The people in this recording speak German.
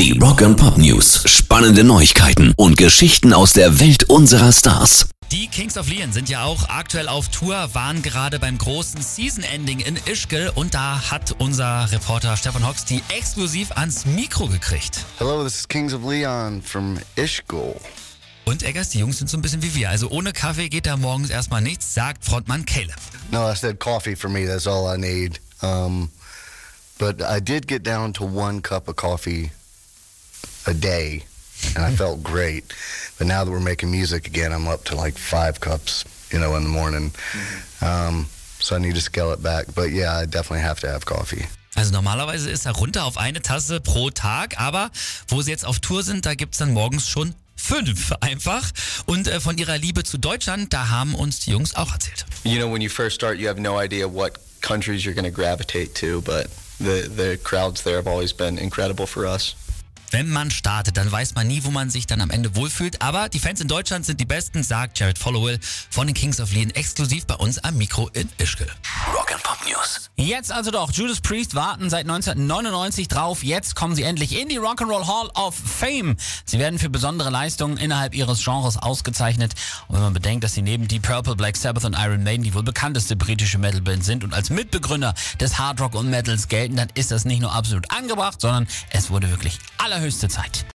Die Rock and Pop News. Spannende Neuigkeiten und Geschichten aus der Welt unserer Stars. Die Kings of Leon sind ja auch aktuell auf Tour, waren gerade beim großen Season-Ending in Ischgl und da hat unser Reporter Stefan Hox die exklusiv ans Mikro gekriegt. Hello, this is Kings of Leon from Ishgul. Und Eggers, die Jungs sind so ein bisschen wie wir. Also ohne Kaffee geht da morgens erstmal nichts, sagt Frontmann Caleb. No, I said coffee for me. That's all I need. Um, but I did get down to one cup of coffee a day, and I felt great. But now that we're making music again, I'm up to like five cups, you know, in the morning. Um, so I need to scale it back. But yeah, I definitely have to have coffee. Also normalerweise ist er runter auf eine Tasse pro Tag, aber wo sie jetzt auf Tour sind, da gibt's dann morgens schon fünf einfach. Und äh, von ihrer Liebe zu Deutschland, da haben uns die Jungs auch erzählt. You know, when you first start, you have no idea what countries you're going to gravitate to, but the, the crowds there have always been incredible for us. Wenn man startet, dann weiß man nie, wo man sich dann am Ende wohlfühlt. Aber die Fans in Deutschland sind die besten, sagt Jared Followell von den Kings of Leon exklusiv bei uns am Mikro in Ischgl. Rock and Pop News. Jetzt also doch. Judas Priest warten seit 1999 drauf. Jetzt kommen sie endlich in die Rock'n'Roll Hall of Fame. Sie werden für besondere Leistungen innerhalb ihres Genres ausgezeichnet. Und wenn man bedenkt, dass sie neben Deep Purple, Black Sabbath und Iron Maiden die wohl bekannteste britische Metalband sind und als Mitbegründer des Hard Rock und Metals gelten, dann ist das nicht nur absolut angebracht, sondern es wurde wirklich allerhöchste Zeit.